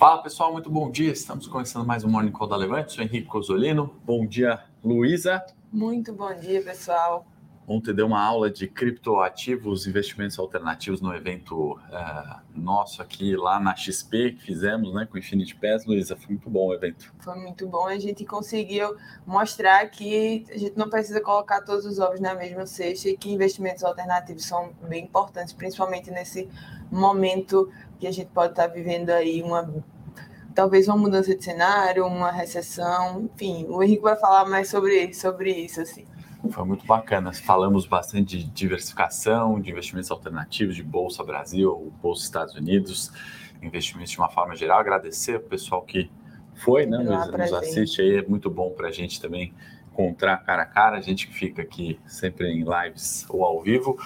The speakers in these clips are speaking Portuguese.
Fala pessoal, muito bom dia. Estamos começando mais um Morning Call da Levante. Sou Henrique Cosolino. Bom dia, Luísa. Muito bom dia, pessoal. Ontem deu uma aula de criptoativos, investimentos alternativos no evento uh, nosso aqui lá na XP que fizemos, né, com Infinity Pass. Luísa, foi muito bom o evento. Foi muito bom. A gente conseguiu mostrar que a gente não precisa colocar todos os ovos na mesma cesta e que investimentos alternativos são bem importantes, principalmente nesse momento que a gente pode estar vivendo aí uma talvez uma mudança de cenário, uma recessão, enfim, o Henrique vai falar mais sobre, sobre isso, assim. Foi muito bacana. Falamos bastante de diversificação, de investimentos alternativos, de Bolsa Brasil, Bolsa Estados Unidos, investimentos de uma forma geral. Agradecer o pessoal que foi, né, nos, nos assiste aí. É muito bom para a gente também encontrar cara a cara, a gente que fica aqui sempre em lives ou ao vivo.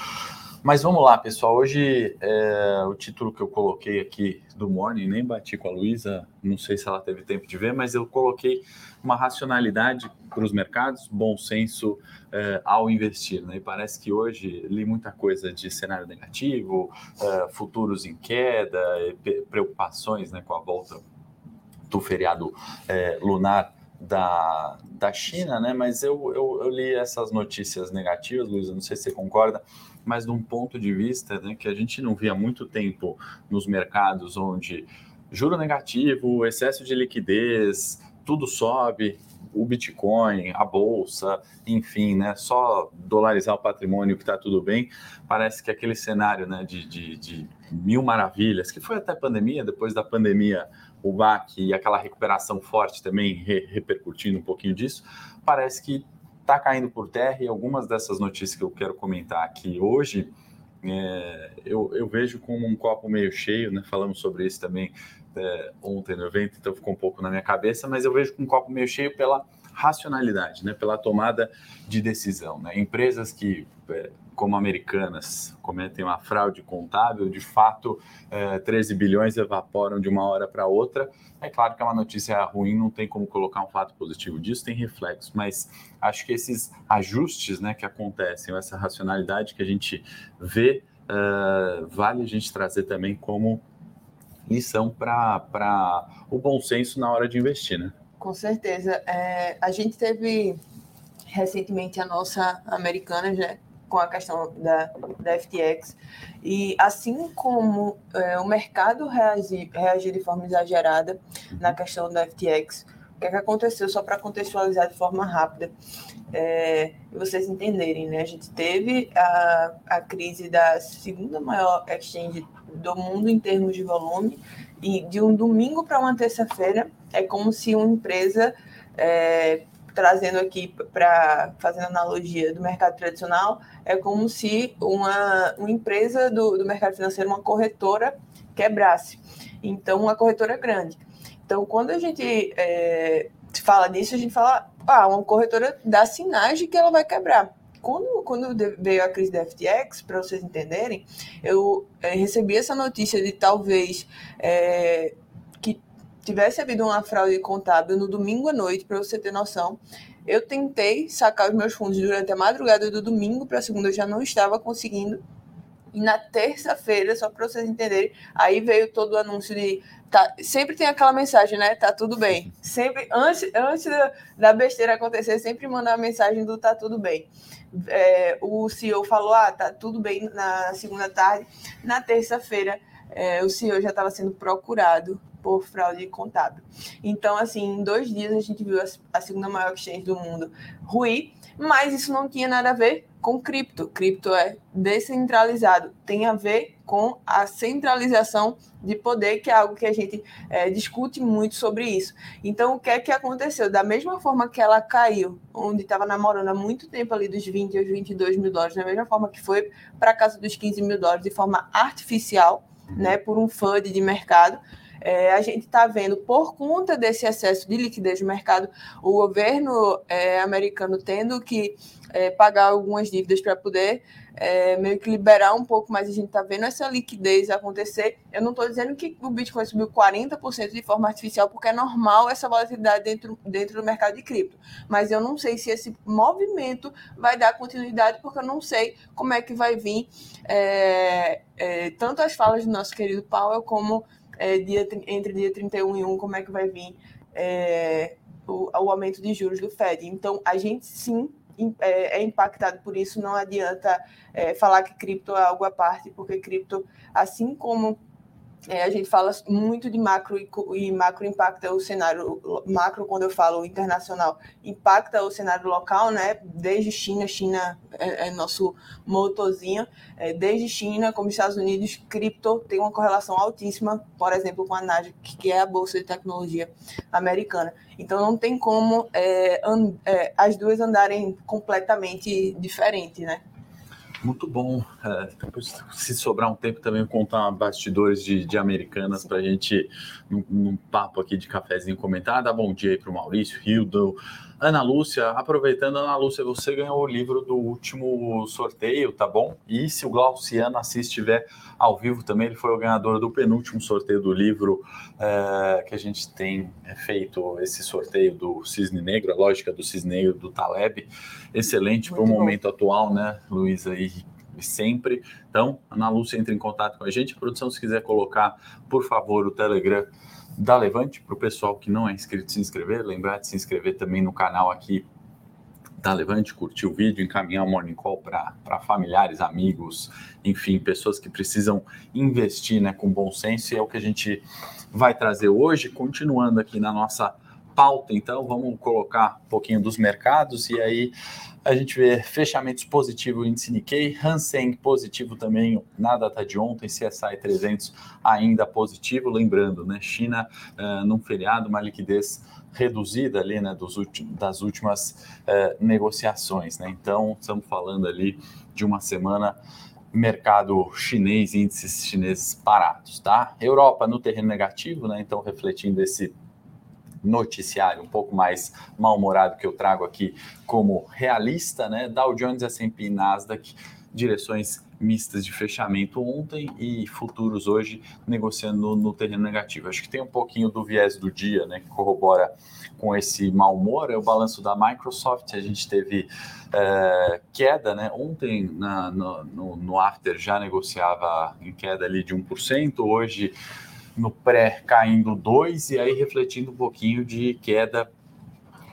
Mas vamos lá, pessoal. Hoje é, o título que eu coloquei aqui do Morning, nem bati com a Luísa, não sei se ela teve tempo de ver, mas eu coloquei uma racionalidade para os mercados, bom senso é, ao investir. Né? E parece que hoje li muita coisa de cenário negativo, é, futuros em queda, preocupações né, com a volta do feriado é, lunar da, da China, né? Mas eu, eu, eu, li essas notícias negativas, Luísa, não sei se você concorda, mas de um ponto de vista né, que a gente não via muito tempo nos mercados onde juro negativo, excesso de liquidez, tudo sobe, o Bitcoin, a bolsa, enfim, né? Só dolarizar o patrimônio que está tudo bem. Parece que aquele cenário né, de, de, de, mil maravilhas, que foi até pandemia, depois da pandemia, o BAC e aquela recuperação forte também re, repercutindo um pouquinho disso, parece que está caindo por terra e algumas dessas notícias que eu quero comentar aqui hoje, é, eu, eu, vejo como um copo meio cheio, né? Falamos sobre isso também é, ontem no evento, então ficou um pouco na minha cabeça, mas eu vejo com um copo meio cheio pela racionalidade, né? Pela tomada de decisão, né? Empresas que é, como americanas cometem uma fraude contábil, de fato, é, 13 bilhões evaporam de uma hora para outra. É claro que é uma notícia ruim, não tem como colocar um fato positivo disso, tem reflexo, mas acho que esses ajustes né, que acontecem, essa racionalidade que a gente vê, uh, vale a gente trazer também como lição para o bom senso na hora de investir, né? Com certeza. É, a gente teve recentemente a nossa americana já com a questão da, da FTX. E assim como é, o mercado reagiu, reagiu de forma exagerada na questão da FTX, o que, é que aconteceu, só para contextualizar de forma rápida, é, vocês entenderem, né? A gente teve a, a crise da segunda maior exchange do mundo em termos de volume, e de um domingo para uma terça-feira é como se uma empresa é, trazendo aqui para fazendo analogia do mercado tradicional, é como se uma, uma empresa do, do mercado financeiro, uma corretora, quebrasse. Então, uma corretora grande. Então, quando a gente é, fala disso, a gente fala, ah, uma corretora dá sinais de que ela vai quebrar. Quando, quando veio a crise da FTX, para vocês entenderem, eu é, recebi essa notícia de talvez é, tivesse havido uma fraude contábil no domingo à noite, para você ter noção, eu tentei sacar os meus fundos durante a madrugada do domingo para segunda, eu já não estava conseguindo. E na terça-feira, só para vocês entenderem, aí veio todo o anúncio de. Tá, sempre tem aquela mensagem, né? Tá tudo bem. Sempre, antes, antes da, besteira acontecer, sempre manda a mensagem do tá tudo bem. É, o CEO falou: ah, tá tudo bem na segunda tarde. Na terça-feira, é, o CEO já estava sendo procurado por fraude contábil. Então, assim, em dois dias a gente viu a, segunda maior exchange do mundo ruir, mas isso não tinha nada a ver com cripto. Cripto é descentralizado, tem a ver com a centralização de poder, que é algo que a gente é, discute muito sobre isso. Então, o que é que aconteceu? Da mesma forma que ela caiu, onde estava namorando há muito tempo ali dos 20 aos 22 mil dólares, da mesma forma que foi para casa dos 15 mil dólares de forma artificial, né, por um FUD de mercado, é, a gente está vendo, por conta desse excesso de liquidez no mercado, o governo é, americano tendo que é, pagar algumas dívidas para poder é, meio que liberar um pouco mais. A gente está vendo essa liquidez acontecer. Eu não estou dizendo que o Bitcoin subiu 40% de forma artificial, porque é normal essa volatilidade dentro, dentro do mercado de cripto. Mas eu não sei se esse movimento vai dar continuidade, porque eu não sei como é que vai vir é, é, tanto as falas do nosso querido Powell como é, dia, entre dia 31 e 1, como é que vai vir é, o, o aumento de juros do Fed. Então, a gente sim é, é, impactado por isso. Não adianta é, falar que cripto é algo à parte, porque cripto, assim como é, a gente fala muito de macro e, e, macro impacta o cenário macro quando eu falo internacional impacta o cenário local, né? Desde China, China é, é nosso motorzinho, é, desde China como Estados Unidos, cripto tem uma correlação altíssima, por exemplo, com a Nasdaq, que é a bolsa de tecnologia americana. Então não tem como é, é, as duas andarem completamente diferentes, né? Muito bom. É, se sobrar um tempo, também contar bastidores de, de Americanas para a gente, num, num, papo aqui de cafezinho, comentar. Dá bom dia aí para o Maurício, Hildo, Ana Lúcia, aproveitando, Ana Lúcia, você ganhou o livro do último sorteio, tá bom? E se o Glauciano Assis estiver ao vivo também, ele foi o ganhador do penúltimo sorteio do livro é, que a gente tem feito, esse sorteio do Cisne Negro, a lógica do Cisne Negro do Taleb. Excelente para o momento atual, né, Luísa? E sempre. Então, Ana Lúcia entra em contato com a gente. produção, se quiser colocar, por favor, o Telegram da Levante, para o pessoal que não é inscrito se inscrever, lembrar de se inscrever também no canal aqui da Levante, curtir o vídeo, encaminhar o Morning Call para familiares, amigos, enfim, pessoas que precisam investir né, com bom senso, e é o que a gente vai trazer hoje, continuando aqui na nossa pauta, então vamos colocar um pouquinho dos mercados, e aí a gente vê fechamentos positivos índice Nikkei, Hansen positivo também na data de ontem, CSI 300 ainda positivo, lembrando, né, China uh, num feriado, uma liquidez reduzida ali, né, dos últimos, das últimas uh, negociações, né, então estamos falando ali de uma semana mercado chinês, índices chineses parados, tá? Europa no terreno negativo, né, então refletindo esse noticiário um pouco mais mal-humorado que eu trago aqui como realista, né? Dow Jones, S&P e Nasdaq, direções mistas de fechamento ontem e futuros hoje negociando no, no, terreno negativo. Acho que tem um pouquinho do viés do dia, né, que corrobora com esse mau humor. É o balanço da Microsoft. A gente teve é, queda, né? Ontem na, no, no, no after já negociava em queda ali de 1%. Hoje no pré caindo 2 e aí refletindo um pouquinho de queda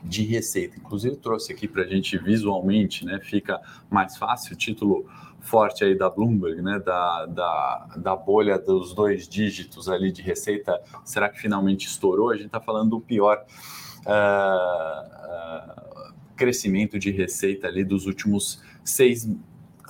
de receita. Inclusive trouxe aqui para a gente visualmente, né? Fica mais fácil o título forte aí da Bloomberg, né? Da, da, da bolha dos dois dígitos ali de receita. Será que finalmente estourou? A gente está falando do pior uh, uh, crescimento de receita ali dos últimos seis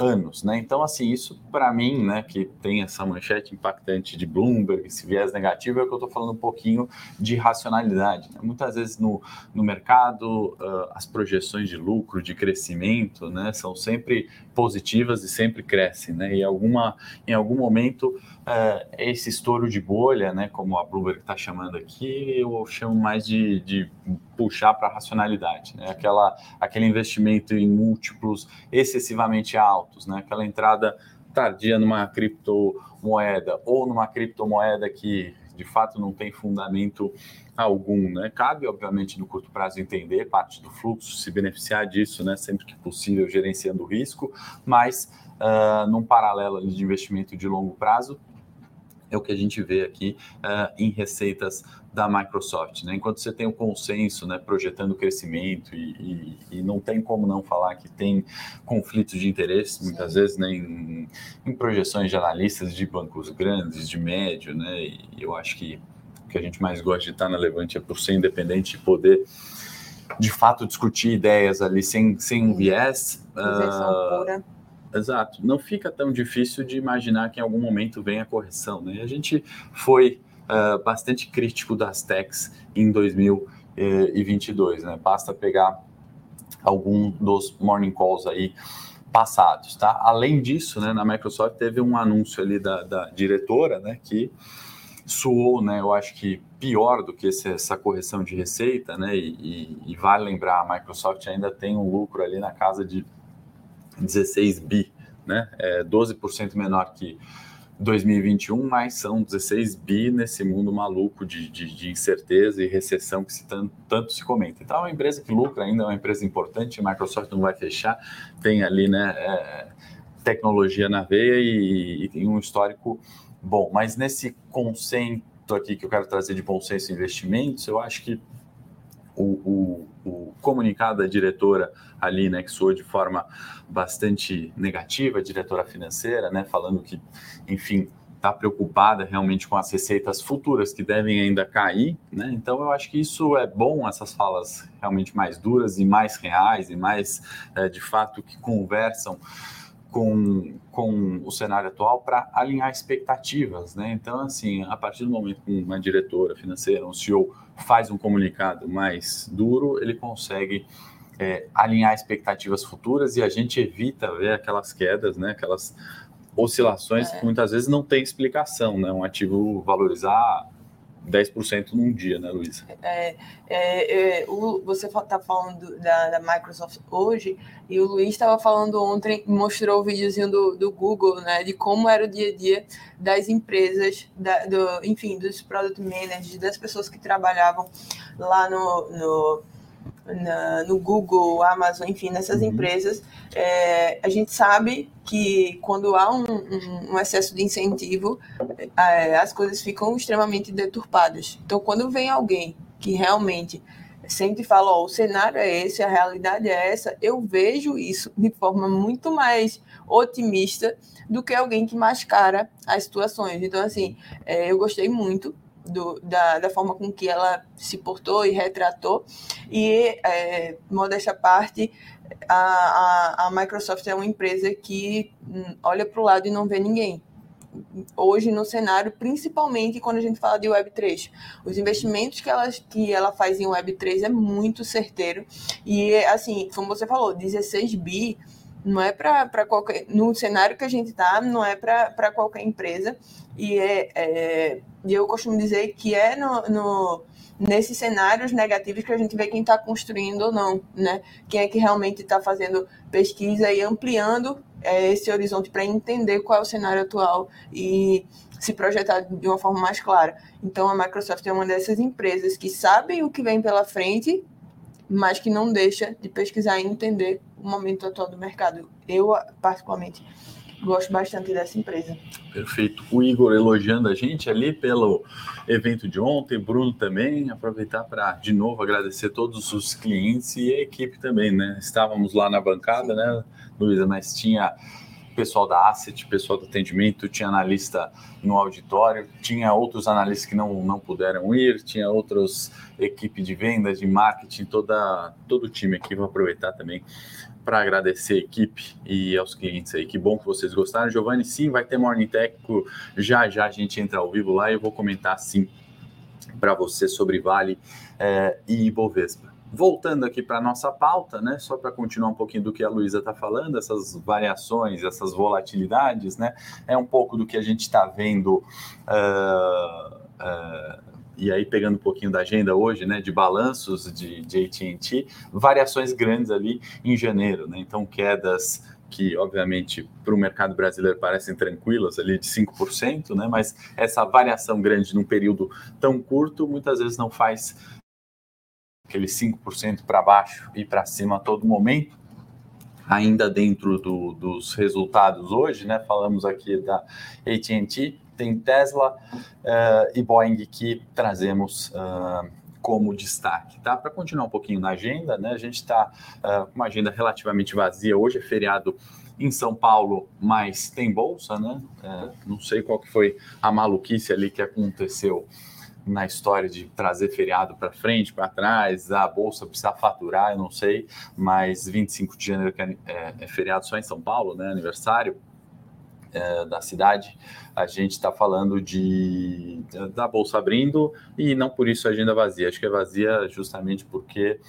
anos, né? Então, assim, isso para mim, né, que tem essa manchete impactante de Bloomberg, esse viés negativo, é que eu estou falando um pouquinho de racionalidade. Né? Muitas vezes no, no mercado, uh, as projeções de lucro, de crescimento, né, são sempre positivas e sempre crescem, né? E alguma, em algum momento, uh, esse estouro de bolha, né, como a Bloomberg está chamando aqui, eu chamo mais de, de puxar para a racionalidade, né? Aquela, aquele investimento em múltiplos excessivamente altos, né? Aquela entrada tardia numa criptomoeda ou numa criptomoeda que de fato não tem fundamento algum, né? Cabe, obviamente, no curto prazo entender parte do fluxo, se beneficiar disso, né? Sempre que possível, gerenciando o risco, mas uh, num paralelo de investimento de longo prazo, é o que a gente vê aqui uh, em receitas da Microsoft. Né? Enquanto você tem o consenso né, projetando crescimento e, e, e, não tem como não falar que tem conflitos de interesse, muitas vezes, né, em, em, projeções de analistas de bancos grandes, de médio, né, e eu acho que o que a gente mais gosta de estar na Levante é por ser independente e poder de fato discutir ideias ali sem, sem um viés. Uh, pura Exato. Não fica tão difícil de imaginar que em algum momento vem a correção. Né? A gente foi uh, bastante crítico das techs em 2022. Né? Basta pegar algum dos morning calls aí passados. Tá? Além disso, né, na Microsoft teve um anúncio ali da, da diretora né, que suou, né, eu acho que pior do que esse, essa correção de receita, né, e, e, e vale lembrar, a Microsoft ainda tem um lucro ali na casa de 16 bi, né? É 12% menor que 2021, mas são 16 bi nesse mundo maluco de, de, de incerteza e recessão que se tanto, tanto, se comenta. Então, é uma empresa que lucra ainda, é uma empresa importante, a Microsoft não vai fechar, tem ali né, é, tecnologia na veia e, e, tem um histórico bom, mas nesse conceito aqui que eu quero trazer de bom senso em investimentos, eu acho que o, o, o, comunicado da diretora ali, né, que soou de forma bastante negativa, diretora financeira, né, falando que, enfim, está preocupada realmente com as receitas futuras que devem ainda cair, né? Então eu acho que isso é bom, essas falas realmente mais duras e mais reais e mais é, de fato que conversam com, com o cenário atual para alinhar expectativas, né? Então, assim, a partir do momento que uma diretora financeira, um CEO faz um comunicado mais duro, ele consegue é, alinhar expectativas futuras e a gente evita ver aquelas quedas, né? Aquelas oscilações é. que muitas vezes não tem explicação, né? Um ativo valorizar 10% num dia, né, Luísa? É, é, é, você está falando da, da, Microsoft hoje, e o Luiz estava falando ontem, mostrou o videozinho do, do Google, né, de como era o dia a dia das empresas, da, do, enfim, dos product managers, das pessoas que trabalhavam lá no, no na, no Google, Amazon, enfim, nessas uhum. empresas, é, a gente sabe que quando há um, um, um excesso de incentivo, é, as coisas ficam extremamente deturpadas. Então, quando vem alguém que realmente sempre fala, oh, o cenário é esse, a realidade é essa, eu vejo isso de forma muito mais otimista do que alguém que mascara as situações. Então, assim, é, eu gostei muito do, da, da, forma com que ela se portou e retratou. E, é, modéstia à parte, a, a, a, Microsoft é uma empresa que hum, olha para o lado e não vê ninguém. Hoje, no cenário, principalmente quando a gente fala de Web3. Os investimentos que ela, que ela faz em Web3 é muito certeiro. E, assim, como você falou, 16 bi não é para qualquer. No cenário que a gente está, não é para qualquer empresa. E é, é, eu costumo dizer que é no, no, nesses cenários negativos que a gente vê quem está construindo ou não, né? Quem é que realmente está fazendo pesquisa e ampliando é, esse horizonte para entender qual é o cenário atual e se projetar de uma forma mais clara. Então, a Microsoft é uma dessas empresas que sabem o que vem pela frente mas que não deixa de pesquisar e entender o momento atual do mercado. Eu, particularmente, gosto bastante dessa empresa. Perfeito. O Igor elogiando a gente ali pelo evento de ontem, Bruno também. Aproveitar para, de novo, agradecer todos os clientes e a equipe também, né? Estávamos lá na bancada, né, Luísa, mas tinha pessoal da asset, pessoal do atendimento, tinha analista no auditório, tinha outros analistas que não, não puderam ir, tinha outros equipe de vendas, de marketing, toda, todo o time aqui. Vou aproveitar também para agradecer a equipe e aos clientes aí. Que bom que vocês gostaram. Giovanni, sim, vai ter Morning Técnico. Já já a gente entra ao vivo lá e eu vou comentar sim para você sobre Vale é, e Ibovespa voltando aqui para a nossa pauta, né, só para continuar um pouquinho do que a Luísa está falando, essas variações, essas volatilidades, né, é um pouco do que a gente está vendo, uh, uh, e aí pegando um pouquinho da agenda hoje, né, de balanços de, de AT&T, variações grandes ali em janeiro, né, então quedas que obviamente para o mercado brasileiro parecem tranquilas, ali de 5%, né? mas essa variação grande num período tão curto muitas vezes não faz aquele 5% para baixo e para cima a todo momento, ainda dentro do, dos resultados hoje, né? Falamos aqui da AT&T, tem Tesla uh, e Boeing que trazemos uh, como destaque, tá? Para continuar um pouquinho na agenda, né? A gente está uh, com uma agenda relativamente vazia. Hoje é feriado em São Paulo, mas tem bolsa, né? não sei qual que foi a maluquice ali que aconteceu na história de trazer feriado para frente, para trás, a bolsa precisa faturar, eu não sei, mas 25 de janeiro que é, é, é feriado só em São Paulo, né, aniversário é, da cidade, a gente está falando de da bolsa abrindo e não por isso a agenda vazia, acho que é vazia justamente porque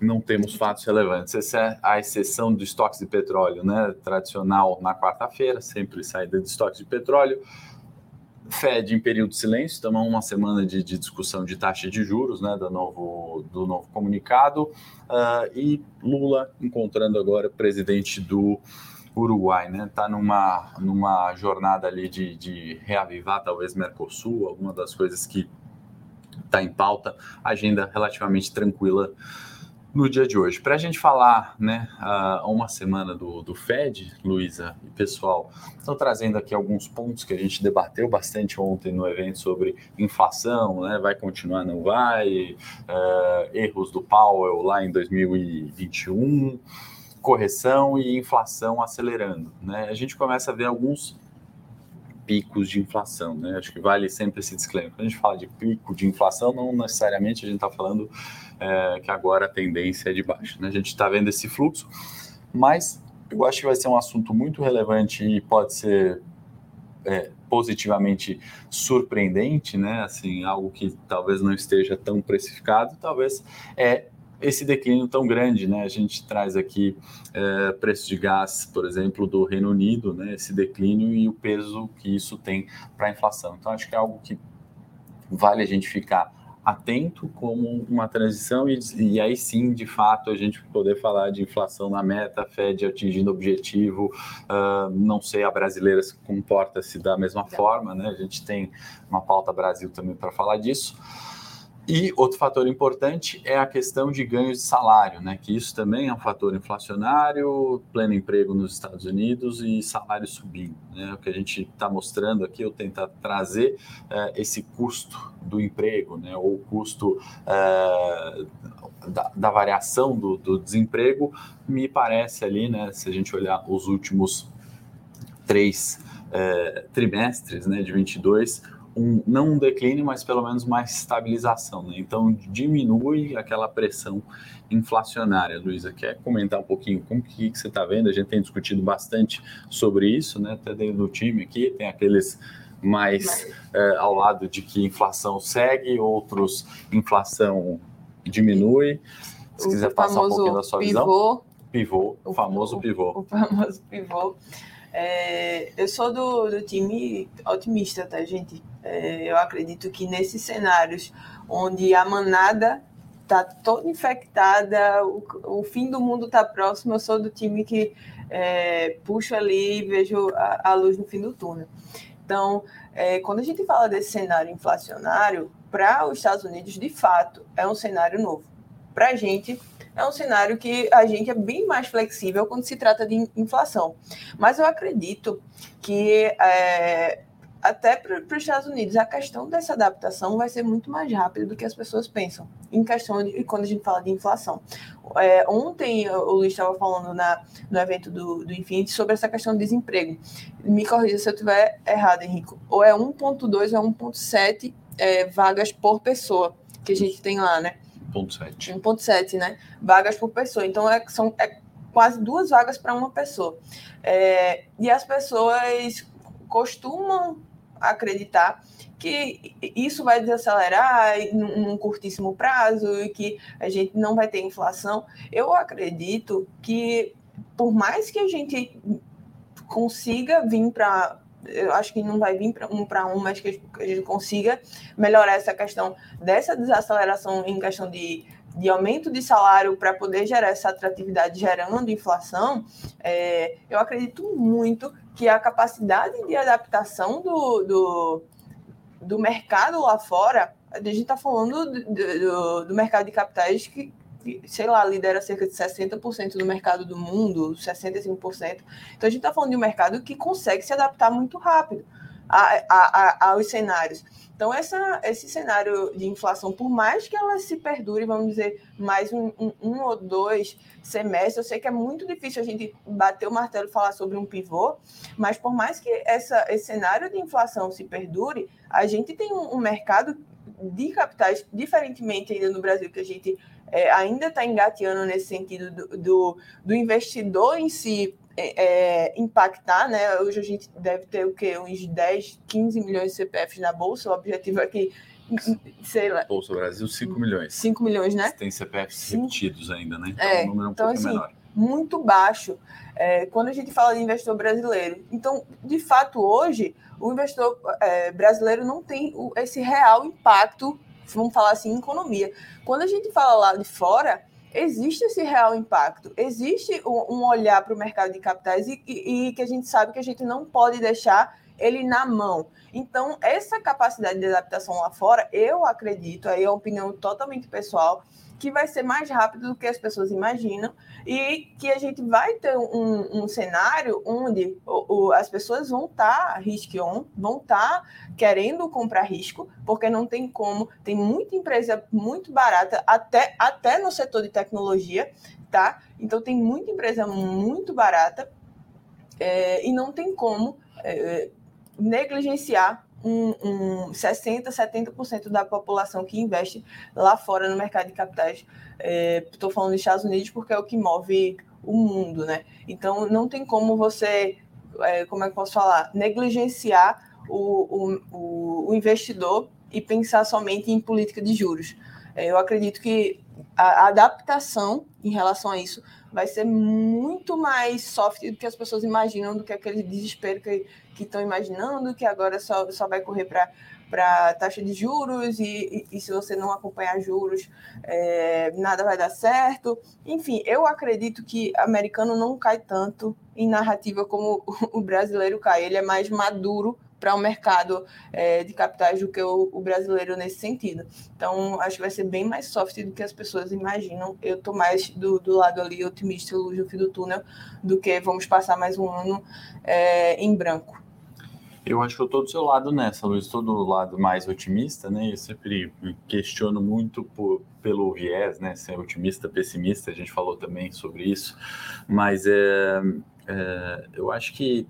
não temos fatos relevantes. Essa é a exceção do estoques de petróleo, né? Tradicional na quarta-feira, sempre saída de estoques de petróleo. Fed em período de silêncio, estamos uma semana de, de, discussão de taxa de juros, né, do novo, do novo comunicado, uh, e Lula encontrando agora presidente do Uruguai, né, está numa, numa jornada ali de, de reavivar talvez Mercosul, alguma das coisas que está em pauta, agenda relativamente tranquila no dia de hoje. Para a gente falar, né, a uma semana do, do Fed, Luísa e pessoal, estão trazendo aqui alguns pontos que a gente debateu bastante ontem no evento sobre inflação, né, vai continuar, não vai, uh, erros do Powell lá em 2021, correção e inflação acelerando. Né? A gente começa a ver alguns picos de inflação, né? Acho que vale sempre esse disclaimer. Quando a gente fala de pico de inflação, não necessariamente a gente está falando é, que agora a tendência é de baixo. Né? A gente está vendo esse fluxo, mas eu acho que vai ser um assunto muito relevante e pode ser é, positivamente surpreendente, né? Assim, algo que talvez não esteja tão precificado, talvez é esse declínio tão grande, né? A gente traz aqui é, preço de gás, por exemplo, do Reino Unido, né? Esse declínio e o peso que isso tem para a inflação. Então, acho que é algo que vale a gente ficar atento como uma transição e, e, aí sim, de fato, a gente poder falar de inflação na meta, Fed atingindo objetivo, uh, não sei, a brasileira se comporta-se da mesma forma, né? A gente tem uma pauta Brasil também para falar disso. E outro fator importante é a questão de ganhos de salário, né? Que isso também é um fator inflacionário, pleno emprego nos Estados Unidos e salário subindo. Né? O que a gente está mostrando aqui, eu tentar trazer é, esse custo do emprego, né? Ou o custo é, da, da, variação do, do, desemprego, me parece ali, né? Se a gente olhar os últimos três é, trimestres, né? De 22 um, não um declínio, mas pelo menos uma estabilização. Né? Então, diminui aquela pressão inflacionária. Luísa, quer comentar um pouquinho como que, que você está vendo? A gente tem discutido bastante sobre isso, né? até dentro do time aqui, tem aqueles mais é, ao lado de que inflação segue, outros inflação diminui. Se o quiser passar um pouquinho da sua pivô, visão. Pivô, o famoso pivô. O famoso pivô. É, eu sou do, do time otimista, tá, gente? É, eu acredito que nesses cenários onde a manada está toda infectada, o, o, fim do mundo está próximo, eu sou do time que é, ali e vejo a, a, luz no fim do túnel. Então, é, quando a gente fala desse cenário inflacionário, para os Estados Unidos, de fato, é um cenário novo. Para a gente, é um cenário que a gente é bem mais flexível quando se trata de inflação. Mas eu acredito que é, até para os Estados Unidos, a questão dessa adaptação vai ser muito mais rápida do que as pessoas pensam, em questão de quando a gente fala de inflação. É, ontem o Luiz estava falando na, no evento do, do Infinity sobre essa questão do desemprego. Me corrija se eu estiver errado, Henrico. Ou é 1,2 ou é 1,7 é, vagas por pessoa que a gente tem lá, né? 1,7. 1,7, né? Vagas por pessoa. Então, é, são é quase duas vagas para uma pessoa. É, e as pessoas costumam acreditar que isso vai desacelerar num curtíssimo prazo e que a gente não vai ter inflação. Eu acredito que, por mais que a gente consiga vir para. Eu acho que não vai vir para um para um, mas que a gente consiga melhorar essa questão dessa desaceleração em questão de de aumento de salário para poder gerar essa atratividade gerando inflação, é, eu acredito muito que a capacidade de adaptação do, do, do mercado lá fora, a gente está falando do, do, do, mercado de capitais que, sei lá, lidera cerca de 60% do mercado do mundo, 65%. Então a gente está falando de um mercado que consegue se adaptar muito rápido a, a, a, aos cenários. Então, essa, esse cenário de inflação, por mais que ela se perdure, vamos dizer, mais um, um, um, ou dois semestres, eu sei que é muito difícil a gente bater o martelo e falar sobre um pivô, mas por mais que essa, esse cenário de inflação se perdure, a gente tem um, um mercado de capitais, diferentemente ainda no Brasil, que a gente é, ainda está engateando nesse sentido do, do, do investidor em si é, é, impactar, né? Hoje a gente deve ter o quê? Uns 10, 15 milhões de CPFs na Bolsa. O objetivo é que, sei lá. Bolsa Brasil, 5 milhões. 5 milhões, né? Tem CPFs Sim. repetidos ainda, né? Então, é, um número um então, pouco assim, menor. Muito baixo é, quando a gente fala de investidor brasileiro. Então, de fato, hoje, o investidor é, brasileiro não tem o, esse real impacto, vamos falar assim, em economia. Quando a gente fala lá de fora, existe esse real impacto, existe um, olhar para o mercado de capitais e, e, e, que a gente sabe que a gente não pode deixar ele na mão. Então, essa capacidade de adaptação lá fora, eu acredito, aí é uma opinião totalmente pessoal, que vai ser mais rápido do que as pessoas imaginam e que a gente vai ter um, um cenário onde o, o, as pessoas vão estar tá risk on, vão estar tá querendo comprar risco, porque não tem como, tem muita empresa muito barata, até, até no setor de tecnologia, tá? Então tem muita empresa muito barata é, e não tem como é, negligenciar um, um 60%, 70% da população que investe lá fora no mercado de capitais. Estou é, falando dos Estados Unidos porque é o que move o mundo, né? Então não tem como você, é, como é que posso falar, negligenciar o, o, o investidor e pensar somente em política de juros. É, eu acredito que a adaptação em relação a isso vai ser muito mais soft do que as pessoas imaginam, do que aquele desespero que estão imaginando, que agora só, só vai correr para para taxa de juros e, e, e, se você não acompanhar juros, é, nada vai dar certo. Enfim, eu acredito que americano não cai tanto em narrativa como o brasileiro cai. Ele é mais maduro para o um mercado é, de capitais do que o, o, brasileiro nesse sentido. Então, acho que vai ser bem mais soft do que as pessoas imaginam. Eu estou mais do, do lado ali otimista, luz no fim do túnel, do que vamos passar mais um ano é, em branco. Eu acho que eu estou do seu lado nessa, Luiz. Estou do lado mais otimista, né? Eu sempre questiono muito por, pelo viés, né? Ser otimista, pessimista, a gente falou também sobre isso. Mas é, é eu acho que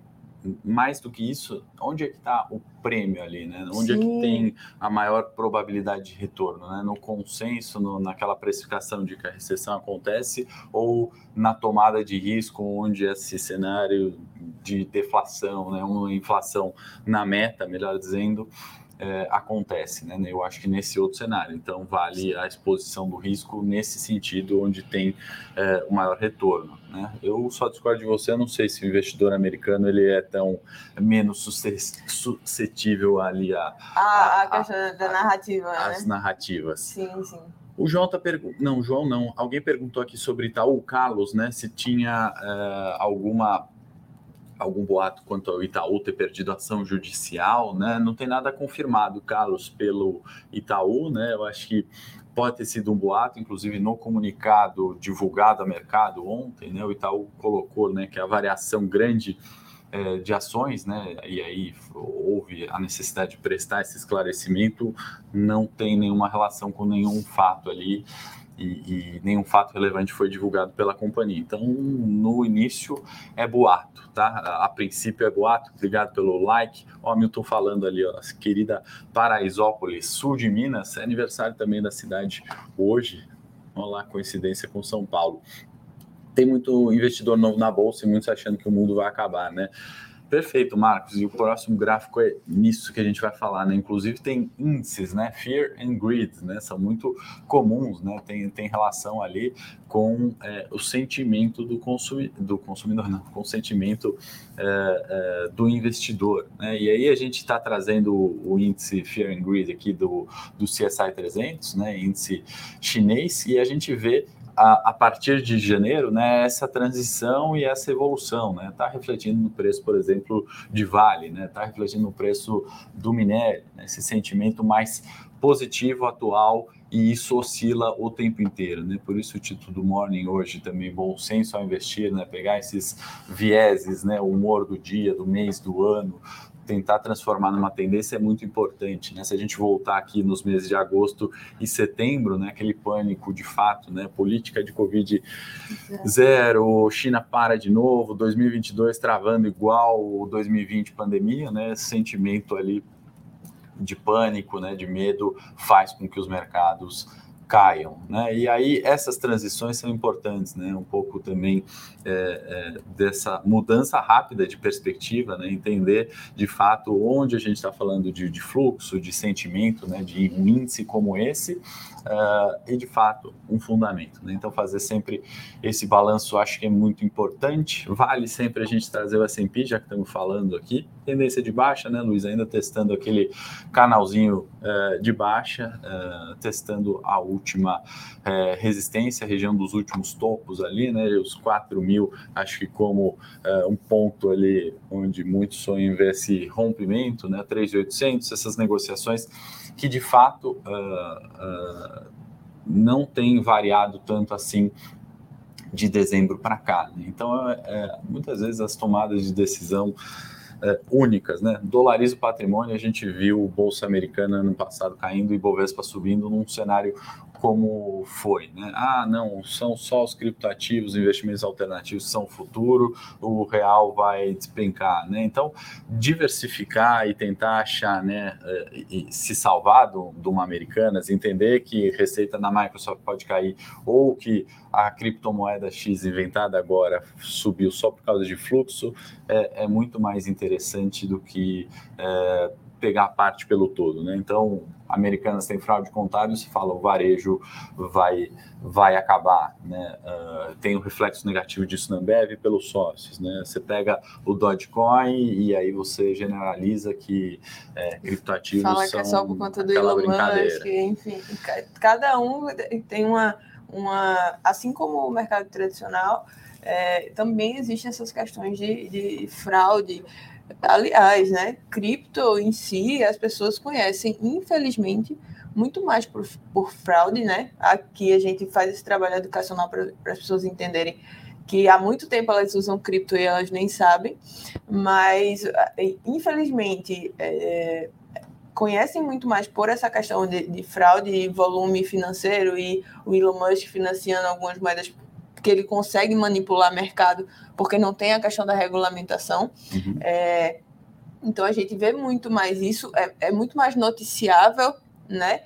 mais do que isso, onde é que está o prêmio ali, né? Onde Sim. é que tem a maior probabilidade de retorno, né? No consenso, no, naquela precificação de que a recessão acontece ou na tomada de risco, onde esse cenário de deflação, né? Uma inflação na meta, melhor dizendo, é, acontece, né? Eu acho que nesse outro cenário. Então, vale a exposição do risco nesse sentido, onde tem é, o maior retorno. Né? Eu só discordo de você, eu não sei se o investidor americano ele é tão menos suscetível ali a, a, a, a a, da narrativa, a, né? As narrativas. Sim, sim. O João tá perguntando. Não, João não. Alguém perguntou aqui sobre Itaú, Carlos, né? Se tinha uh, alguma algum boato quanto ao Itaú ter perdido ação judicial, né? Não tem nada confirmado, Carlos, pelo Itaú, né? Eu acho que pode ter sido um boato, inclusive no comunicado divulgado ao mercado ontem, né? O Itaú colocou, né, que a variação grande é, de ações, né? E aí houve a necessidade de prestar esse esclarecimento, não tem nenhuma relação com nenhum fato ali e, e, nenhum fato relevante foi divulgado pela companhia. Então, no início é boato, tá? A, princípio é boato. Obrigado pelo like. Ó, Milton falando ali, ó, querida Paraisópolis, sul de Minas, é aniversário também da cidade hoje. Olha lá, coincidência com São Paulo. Tem muito investidor novo na bolsa e muitos achando que o mundo vai acabar, né? Perfeito, Marcos. E o próximo gráfico é nisso que a gente vai falar, né? Inclusive tem índices, né? Fear and Greed, né? São muito comuns, né? Tem, tem relação ali com é, o sentimento do, consumi do consumidor, não, com o sentimento é, é, do investidor, né? E aí a gente está trazendo o, o, índice Fear and Greed aqui do, do CSI 300, né? Índice chinês, e a gente vê a, a, partir de janeiro, né, essa transição e essa evolução, né, está refletindo no preço, por exemplo, de Vale, né, está refletindo no preço do minério, né, esse sentimento mais positivo atual e isso oscila o tempo inteiro, né? Por isso o título do Morning hoje também bom senso ao investir, né? Pegar esses vieses, né? O humor do dia, do mês, do ano, tentar transformar numa tendência é muito importante, né? Se a gente voltar aqui nos meses de agosto e setembro, né, aquele pânico de fato, né, política de Covid zero, China para de novo, 2022 travando igual 2020 pandemia, né, sentimento ali de pânico, né, de medo faz com que os mercados caiam, né? E aí essas transições são importantes, né? Um pouco também é, é, dessa mudança rápida de perspectiva, né? Entender de fato onde a gente está falando de, de, fluxo, de sentimento, né? De um índice como esse uh, e de fato um fundamento, né? Então fazer sempre esse balanço acho que é muito importante. Vale sempre a gente trazer o S&P, já que estamos falando aqui, tendência de baixa, né? Luiz ainda testando aquele canalzinho uh, de baixa, uh, testando a última última é, resistência, região dos últimos topos ali, né? Os 4 mil, acho que como é, um ponto ali onde muitos sonham em ver esse rompimento, né? 3.800, essas negociações que de fato uh, uh, não tem variado tanto assim de dezembro para cá. Né? Então, é, é, muitas vezes as tomadas de decisão é, únicas, né? Dolariza o patrimônio, a gente viu Bolsa Americana ano passado caindo e Bovespa subindo num cenário como foi, né? Ah, não, são só os criptoativos, investimentos alternativos são o futuro, o real vai despencar, né? Então, diversificar e tentar achar, né, eh, se salvar de uma Americanas, entender que receita na Microsoft pode cair ou que a criptomoeda X inventada agora subiu só por causa de fluxo, é, é muito mais interessante do que é, pegar parte pelo todo, né? Então, Americanas tem fraude contábil, se fala o varejo vai vai acabar, né? Uh, tem um reflexo negativo disso na Ambev pelos sócios, né? Você pega o Dogecoin e aí você generaliza que é, criptoativos fala que é só por conta do Elon Musk, enfim, cada um tem uma uma assim como o mercado tradicional é, também existem essas questões de, de fraude Aliás, né, cripto em si, as pessoas conhecem, infelizmente, muito mais por, por fraude, né? Aqui a gente faz esse trabalho educacional para as pessoas entenderem que há muito tempo elas usam cripto e elas nem sabem, mas infelizmente é, conhecem muito mais por essa questão de, de fraude e volume financeiro e o Elon Musk financiando algumas moedas que ele consegue manipular mercado, porque não tem a questão da regulamentação. Uhum. É, então a gente vê muito mais isso, é, é muito mais noticiável, né?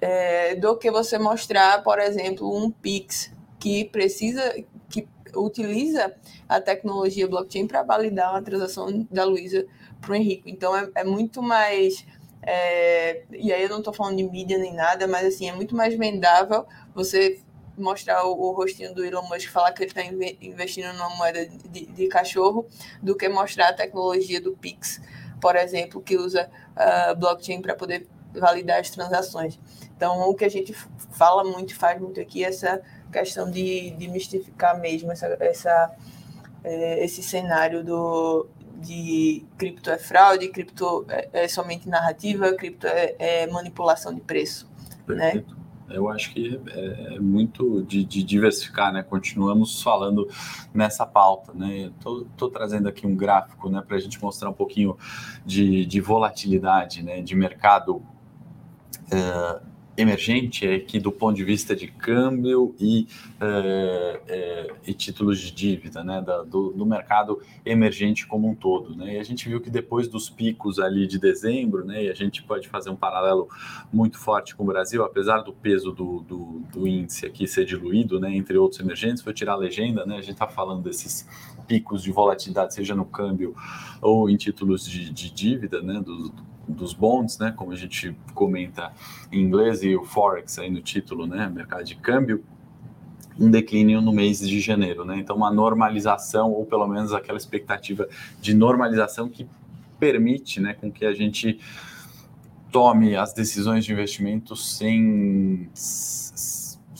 É, do que você mostrar, por exemplo, um Pix que precisa, que utiliza a tecnologia blockchain para validar uma transação da Luísa para o Henrique. Então é, é muito mais. É, e aí eu não estou falando de mídia nem nada, mas assim, é muito mais vendável você mostrar o, o, rostinho do Elon Musk falar que ele está investindo numa moeda de, de, cachorro do que mostrar a tecnologia do Pix, por exemplo, que usa uh, blockchain para poder validar as transações. Então, o que a gente fala muito, faz muito aqui, é essa questão de, de mistificar mesmo essa, essa, é, esse cenário do, de cripto é fraude, cripto é, é somente narrativa, cripto é, é manipulação de preço. Né? Perfeito. Né? Eu acho que é, é muito de, de, diversificar, né? Continuamos falando nessa pauta, né? Estou trazendo aqui um gráfico, né, para a gente mostrar um pouquinho de, de volatilidade, né, de mercado. Uh, emergente é que do ponto de vista de câmbio e, é, é, e títulos de dívida, né, da, do, do, mercado emergente como um todo, né, e a gente viu que depois dos picos ali de dezembro, né, e a gente pode fazer um paralelo muito forte com o Brasil, apesar do peso do, do, do índice aqui ser diluído, né, entre outros emergentes, foi tirar a legenda, né, a gente está falando desses picos de volatilidade, seja no câmbio ou em títulos de, de dívida, né, do, dos bonds, né, como a gente comenta em inglês, e o Forex aí no título, né, mercado de câmbio, um declínio no mês de janeiro, né? Então, uma normalização, ou pelo menos aquela expectativa de normalização que permite, né, com que a gente tome as decisões de investimento sem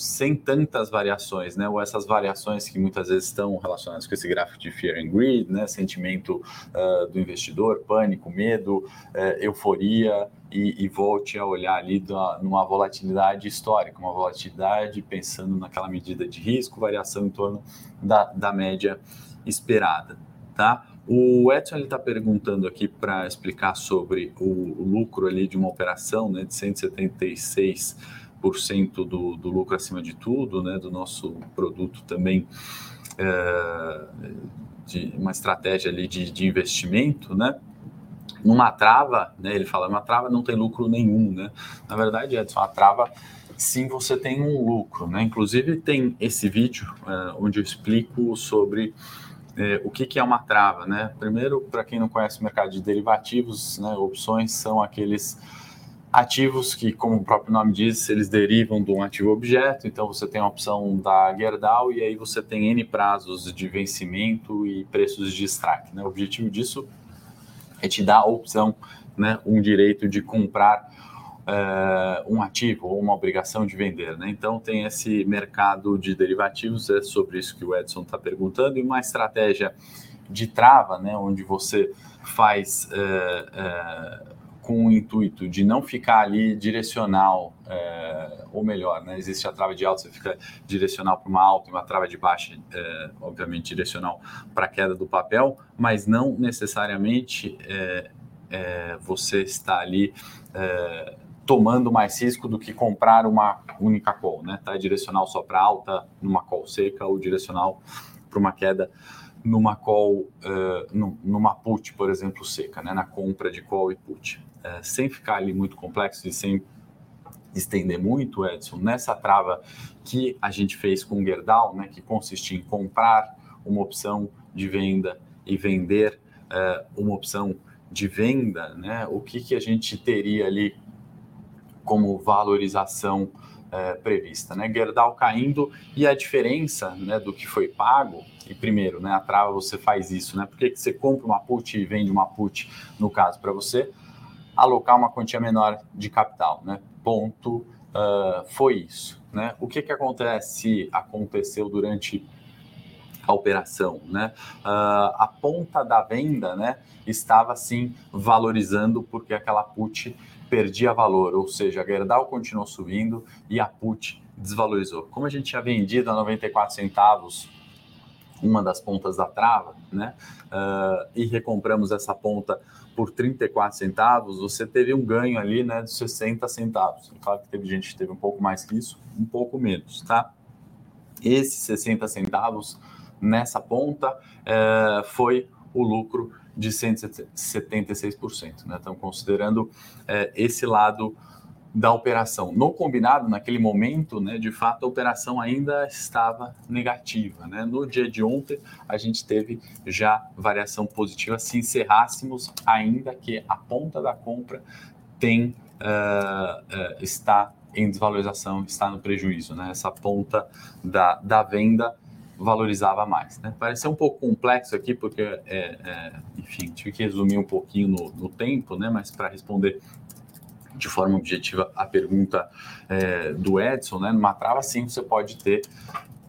sem tantas variações, né? Ou essas variações que muitas vezes estão relacionadas com esse gráfico de fear and greed, né? Sentimento uh, do investidor, pânico, medo, uh, euforia e, e, volte a olhar ali da, numa volatilidade histórica, uma volatilidade pensando naquela medida de risco, variação em torno da, da média esperada, tá? O Edson está perguntando aqui para explicar sobre o, lucro ali de uma operação, né? De 176 do, do lucro acima de tudo, né, do nosso produto também, é, de uma estratégia ali de, de investimento, né, numa trava, né, ele fala, uma trava não tem lucro nenhum, né, na verdade, Edson, a trava, sim, você tem um lucro, né, inclusive tem esse vídeo é, onde eu explico sobre é, o que, que, é uma trava, né, primeiro, para quem não conhece o mercado de derivativos, né, opções são aqueles ativos que, como o próprio nome diz, eles derivam de um ativo objeto, então você tem a opção da Gerdau e aí você tem N prazos de vencimento e preços de strike. Né? O objetivo disso é te dar a opção, né, um direito de comprar é, um ativo ou uma obrigação de vender. Né? Então, tem esse mercado de derivativos, é sobre isso que o Edson está perguntando, e uma estratégia de trava, né, onde você faz é, é, com o intuito de não ficar ali direcional, é, ou melhor, né, existe a trava de alta, você fica direcional para uma alta e uma trava de baixa, é, obviamente direcional para a queda do papel, mas não necessariamente é, você está ali tomando mais risco do que comprar uma única call, né? Tá direcional só para alta numa call seca ou direcional para uma queda numa call, uh, numa put, por exemplo, seca, né? Na compra de call e put. Uh, sem ficar ali muito complexo e sem estender muito, Edson, nessa trava que a gente fez com o Gerdau, né? Que consiste em comprar uma opção de venda e vender uh, uma opção de venda, né? O que, que a gente teria ali como valorização é, prevista, né? Gerdau caindo e a diferença, né, do que foi pago. E primeiro, né, a trava você faz isso, né? Por que, você compra uma put e vende uma put, no caso, para você alocar uma quantia menor de capital, né? Ponto. Uh, foi isso, né? O que que acontece? Aconteceu durante a operação, né? Uh, a ponta da venda, né, estava assim valorizando porque aquela put perdia valor, ou seja, a Gerdau continuou subindo e a put desvalorizou. Como a gente tinha vendido a 94 centavos uma das pontas da trava, né? Uh, e recompramos essa ponta por 34 centavos, você teve um ganho ali, né, de 60 centavos. Claro que teve gente que teve um pouco mais que isso, um pouco menos, tá? Esses 60 centavos nessa ponta uh, foi o lucro de 176%. Né? Então, considerando é, esse lado da operação. No combinado, naquele momento, né, de fato, a operação ainda estava negativa. Né? No dia de ontem, a gente teve já variação positiva se encerrássemos, ainda que a ponta da compra tem, uh, uh, está em desvalorização, está no prejuízo. Né? Essa ponta da, da venda valorizava mais. Né? Pareceu um pouco complexo aqui, porque, é, é, enfim, tive que resumir um pouquinho no, no tempo, né? mas para responder de forma objetiva a pergunta é, do Edson, né? numa trava sim você pode ter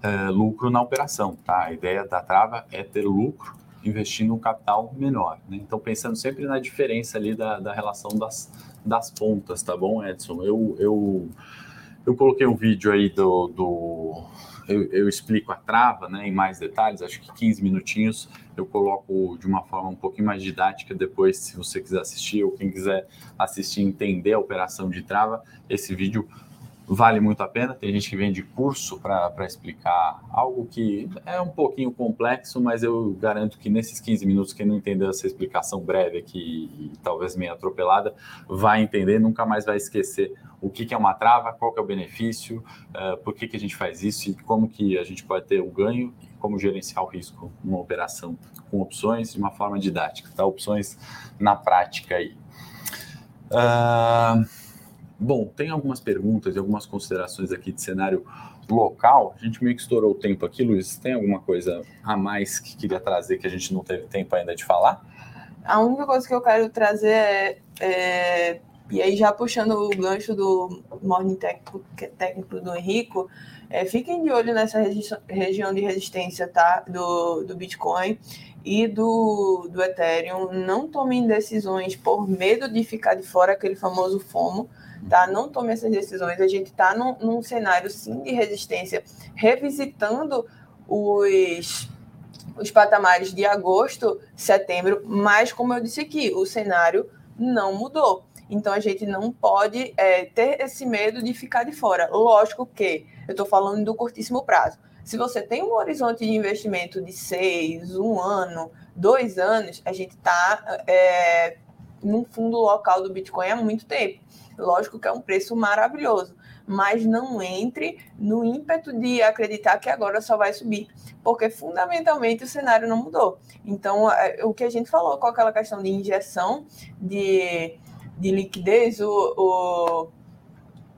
é, lucro na operação. Tá? A ideia da trava é ter lucro investindo um capital menor. Né? Então, pensando sempre na diferença ali da, da relação das, das pontas, tá bom, Edson? Eu, eu, eu coloquei um vídeo aí do, do eu, eu, explico a trava né, em mais detalhes, acho que 15 minutinhos eu coloco de uma forma um pouquinho mais didática depois, se você quiser assistir ou quem quiser assistir entender a operação de trava, esse vídeo vale muito a pena. Tem gente que vem de curso para explicar algo que é um pouquinho complexo, mas eu garanto que nesses 15 minutos, quem não entendeu essa explicação breve aqui talvez meio atropelada, vai entender, nunca mais vai esquecer o que, que é uma trava, qual que é o benefício, uh, por que, que a gente faz isso e como que a gente pode ter o ganho e como gerenciar o risco numa operação com opções de uma forma didática, tá? Opções na prática aí. Uh, bom, tem algumas perguntas e algumas considerações aqui de cenário local. A gente meio que estourou o tempo aqui, Luiz. Tem alguma coisa a mais que queria trazer que a gente não teve tempo ainda de falar? A única coisa que eu quero trazer é, é e aí, já puxando o gancho do morning técnico, técnico do Henrico, é, fiquem de olho nessa regi região de resistência tá? do, do Bitcoin e do, do Ethereum. Não tomem decisões por medo de ficar de fora, aquele famoso FOMO. Tá? Não tomem essas decisões. A gente está num, num cenário, sim, de resistência, revisitando os os patamares de agosto, setembro, mas como eu disse aqui, o cenário não mudou. Então a gente não pode é, ter esse medo de ficar de fora. Lógico que eu estou falando do curtíssimo prazo. Se você tem um horizonte de investimento de seis, um ano, dois anos, a gente está é, num fundo local do Bitcoin há muito tempo. Lógico que é um preço maravilhoso, mas não entre no ímpeto de acreditar que agora só vai subir, porque fundamentalmente o cenário não mudou. Então, é, o que a gente falou com aquela questão de injeção de de liquidez, o, o,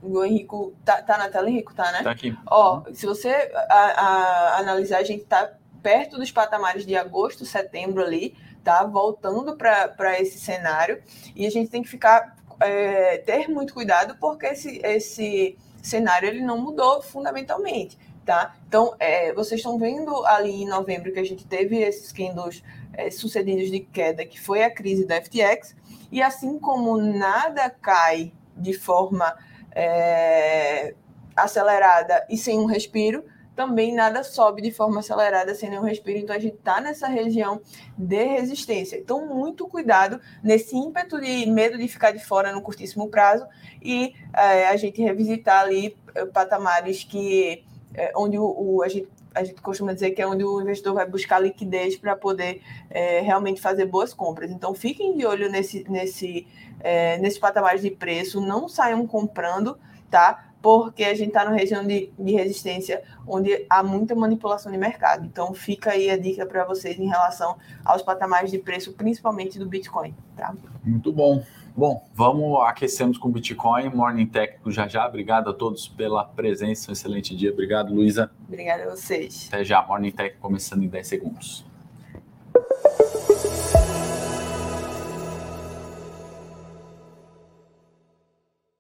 o Henrico tá, tá na tela, Henrico, tá, né? Tá aqui. Ó, se você a, a, analisar, a gente tá perto dos patamares de agosto, setembro ali, tá? Voltando para esse cenário. E a gente tem que ficar é, ter muito cuidado porque esse, esse cenário ele não mudou fundamentalmente. Tá? Então, é, vocês estão vendo ali em novembro que a gente teve esses candles é, sucedidos de queda, que foi a crise da FTX, e assim como nada cai de forma é, acelerada e sem um respiro, também nada sobe de forma acelerada sem nenhum respiro. Então a gente está nessa região de resistência. Então, muito cuidado nesse ímpeto de medo de ficar de fora no curtíssimo prazo e é, a gente revisitar ali é, patamares que é, onde o, o, a gente a gente costuma dizer que é onde o investidor vai buscar liquidez para poder é, realmente fazer boas compras. Então, fiquem de olho nesse, nesse, é, nesses patamares de preço, não saiam comprando, tá? Porque a gente está na região de, de resistência onde há muita manipulação de mercado. Então, fica aí a dica para vocês em relação aos patamares de preço, principalmente do Bitcoin, tá? Muito bom. Bom, vamos aquecermos com Bitcoin, Morning Técnico já já. Obrigado a todos pela presença, um excelente dia. Obrigado, Luísa. Obrigada a vocês. Até já, Morning Tech começando em 10 segundos.